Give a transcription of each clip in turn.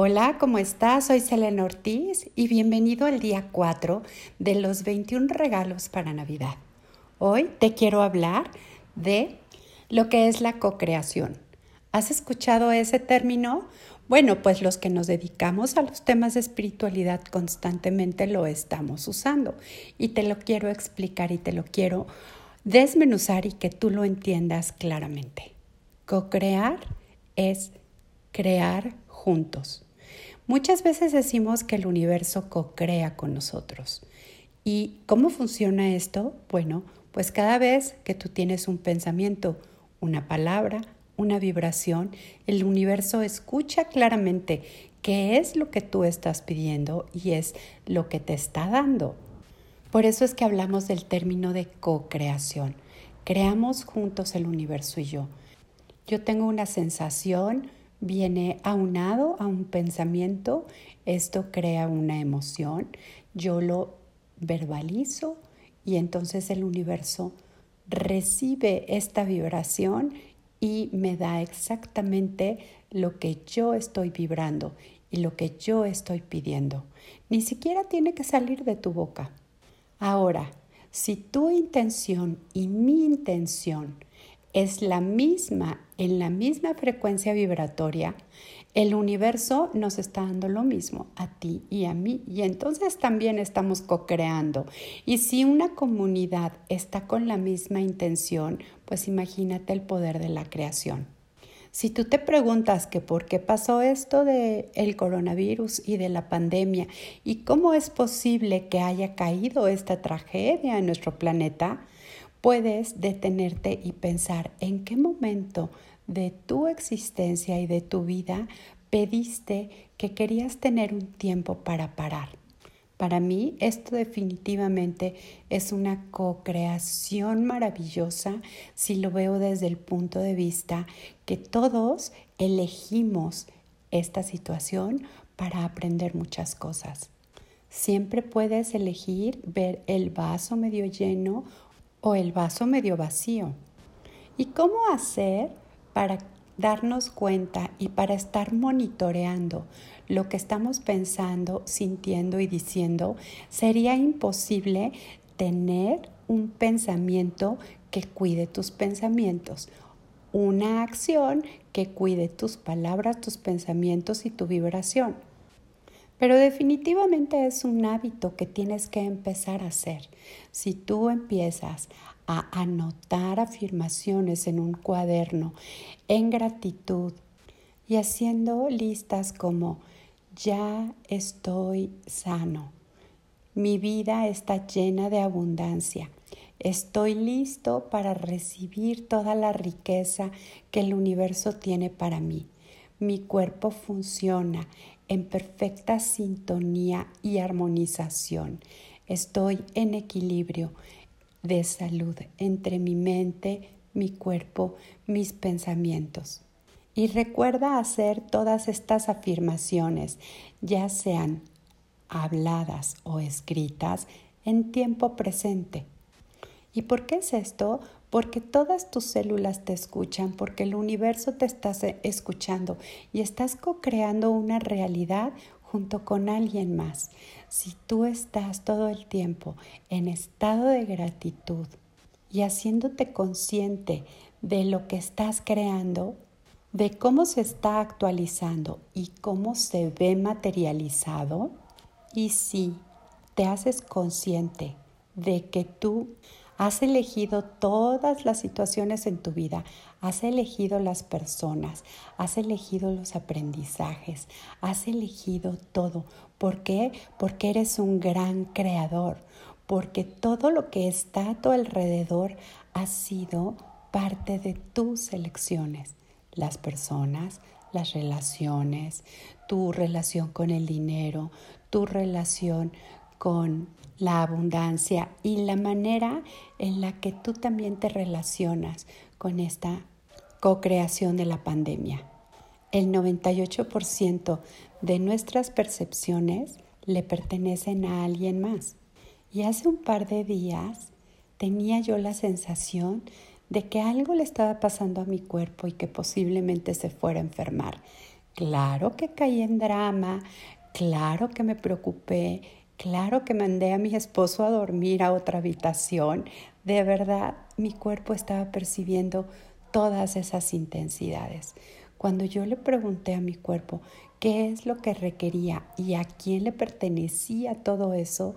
Hola, ¿cómo estás? Soy Selena Ortiz y bienvenido al día 4 de los 21 regalos para Navidad. Hoy te quiero hablar de lo que es la co-creación. ¿Has escuchado ese término? Bueno, pues los que nos dedicamos a los temas de espiritualidad constantemente lo estamos usando y te lo quiero explicar y te lo quiero desmenuzar y que tú lo entiendas claramente. Co-crear es crear juntos. Muchas veces decimos que el universo co-crea con nosotros. ¿Y cómo funciona esto? Bueno, pues cada vez que tú tienes un pensamiento, una palabra, una vibración, el universo escucha claramente qué es lo que tú estás pidiendo y es lo que te está dando. Por eso es que hablamos del término de co-creación. Creamos juntos el universo y yo. Yo tengo una sensación, viene aunado a un pensamiento, esto crea una emoción, yo lo verbalizo y entonces el universo recibe esta vibración y me da exactamente lo que yo estoy vibrando y lo que yo estoy pidiendo. Ni siquiera tiene que salir de tu boca. Ahora, si tu intención y mi intención es la misma, en la misma frecuencia vibratoria, el universo nos está dando lo mismo a ti y a mí y entonces también estamos co-creando. Y si una comunidad está con la misma intención, pues imagínate el poder de la creación. Si tú te preguntas que por qué pasó esto de el coronavirus y de la pandemia y cómo es posible que haya caído esta tragedia en nuestro planeta, puedes detenerte y pensar en qué momento de tu existencia y de tu vida pediste que querías tener un tiempo para parar. Para mí esto definitivamente es una co-creación maravillosa si lo veo desde el punto de vista que todos elegimos esta situación para aprender muchas cosas. Siempre puedes elegir ver el vaso medio lleno o el vaso medio vacío. ¿Y cómo hacer para darnos cuenta y para estar monitoreando lo que estamos pensando, sintiendo y diciendo, sería imposible tener un pensamiento que cuide tus pensamientos, una acción que cuide tus palabras, tus pensamientos y tu vibración. Pero definitivamente es un hábito que tienes que empezar a hacer. Si tú empiezas a anotar afirmaciones en un cuaderno en gratitud y haciendo listas como ya estoy sano, mi vida está llena de abundancia, estoy listo para recibir toda la riqueza que el universo tiene para mí, mi cuerpo funciona, en perfecta sintonía y armonización. Estoy en equilibrio de salud entre mi mente, mi cuerpo, mis pensamientos. Y recuerda hacer todas estas afirmaciones, ya sean habladas o escritas, en tiempo presente. ¿Y por qué es esto? Porque todas tus células te escuchan, porque el universo te está escuchando y estás co-creando una realidad junto con alguien más. Si tú estás todo el tiempo en estado de gratitud y haciéndote consciente de lo que estás creando, de cómo se está actualizando y cómo se ve materializado, y si te haces consciente de que tú Has elegido todas las situaciones en tu vida, has elegido las personas, has elegido los aprendizajes, has elegido todo. ¿Por qué? Porque eres un gran creador, porque todo lo que está a tu alrededor ha sido parte de tus elecciones. Las personas, las relaciones, tu relación con el dinero, tu relación con la abundancia y la manera en la que tú también te relacionas con esta co-creación de la pandemia. El 98% de nuestras percepciones le pertenecen a alguien más. Y hace un par de días tenía yo la sensación de que algo le estaba pasando a mi cuerpo y que posiblemente se fuera a enfermar. Claro que caí en drama, claro que me preocupé, claro que mandé a mi esposo a dormir a otra habitación. De verdad, mi cuerpo estaba percibiendo todas esas intensidades. Cuando yo le pregunté a mi cuerpo qué es lo que requería y a quién le pertenecía todo eso,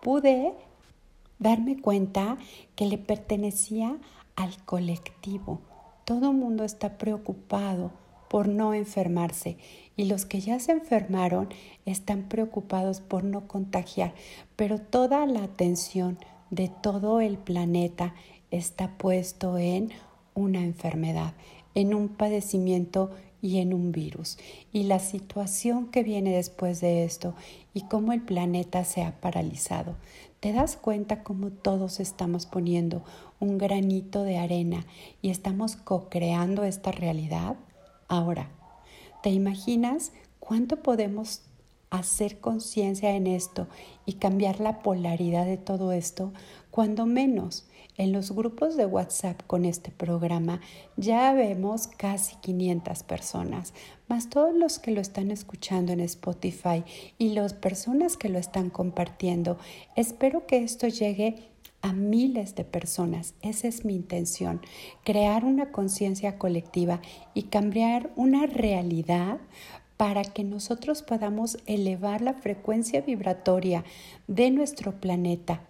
pude darme cuenta que le pertenecía al colectivo. Todo el mundo está preocupado por no enfermarse y los que ya se enfermaron están preocupados por no contagiar, pero toda la atención de todo el planeta está puesto en una enfermedad, en un padecimiento y en un virus. Y la situación que viene después de esto y cómo el planeta se ha paralizado. ¿Te das cuenta cómo todos estamos poniendo un granito de arena y estamos co-creando esta realidad? Ahora, ¿te imaginas cuánto podemos hacer conciencia en esto y cambiar la polaridad de todo esto? Cuando menos en los grupos de WhatsApp con este programa ya vemos casi 500 personas, más todos los que lo están escuchando en Spotify y las personas que lo están compartiendo. Espero que esto llegue a miles de personas. Esa es mi intención, crear una conciencia colectiva y cambiar una realidad para que nosotros podamos elevar la frecuencia vibratoria de nuestro planeta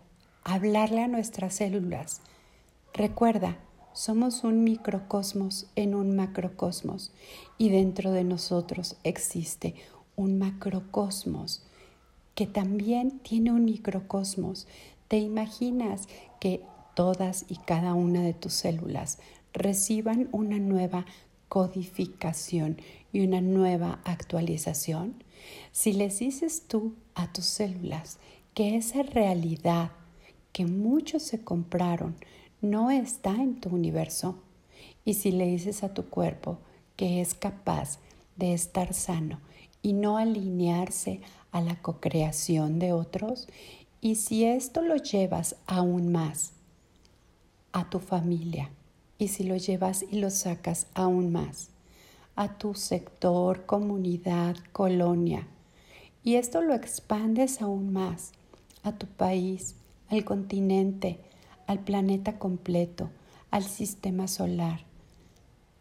hablarle a nuestras células. Recuerda, somos un microcosmos en un macrocosmos y dentro de nosotros existe un macrocosmos que también tiene un microcosmos. ¿Te imaginas que todas y cada una de tus células reciban una nueva codificación y una nueva actualización? Si les dices tú a tus células que esa realidad que muchos se compraron no está en tu universo. Y si le dices a tu cuerpo que es capaz de estar sano y no alinearse a la cocreación de otros, y si esto lo llevas aún más a tu familia, y si lo llevas y lo sacas aún más a tu sector, comunidad, colonia, y esto lo expandes aún más a tu país, al continente, al planeta completo, al sistema solar,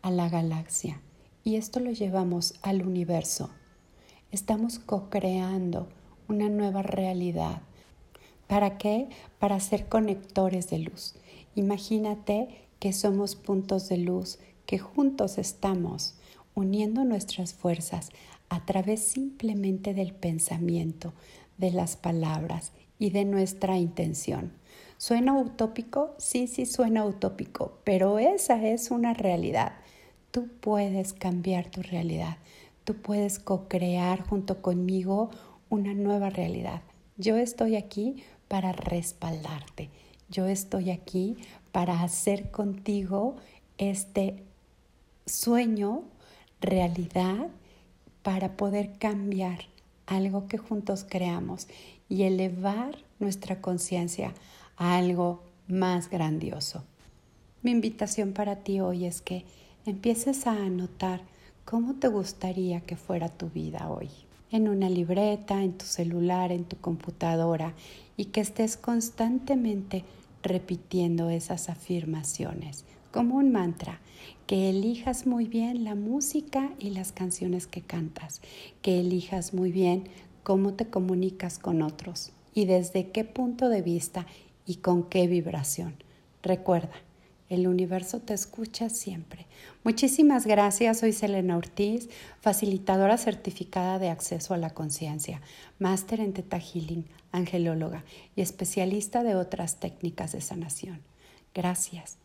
a la galaxia. Y esto lo llevamos al universo. Estamos co-creando una nueva realidad. ¿Para qué? Para ser conectores de luz. Imagínate que somos puntos de luz, que juntos estamos uniendo nuestras fuerzas a través simplemente del pensamiento, de las palabras y de nuestra intención. ¿Suena utópico? Sí, sí suena utópico, pero esa es una realidad. Tú puedes cambiar tu realidad. Tú puedes co-crear junto conmigo una nueva realidad. Yo estoy aquí para respaldarte. Yo estoy aquí para hacer contigo este sueño realidad para poder cambiar algo que juntos creamos y elevar nuestra conciencia a algo más grandioso. Mi invitación para ti hoy es que empieces a anotar cómo te gustaría que fuera tu vida hoy. En una libreta, en tu celular, en tu computadora y que estés constantemente repitiendo esas afirmaciones como un mantra, que elijas muy bien la música y las canciones que cantas, que elijas muy bien cómo te comunicas con otros y desde qué punto de vista y con qué vibración. Recuerda, el universo te escucha siempre. Muchísimas gracias. Soy Selena Ortiz, facilitadora certificada de acceso a la conciencia, máster en Teta Healing, angelóloga y especialista de otras técnicas de sanación. Gracias.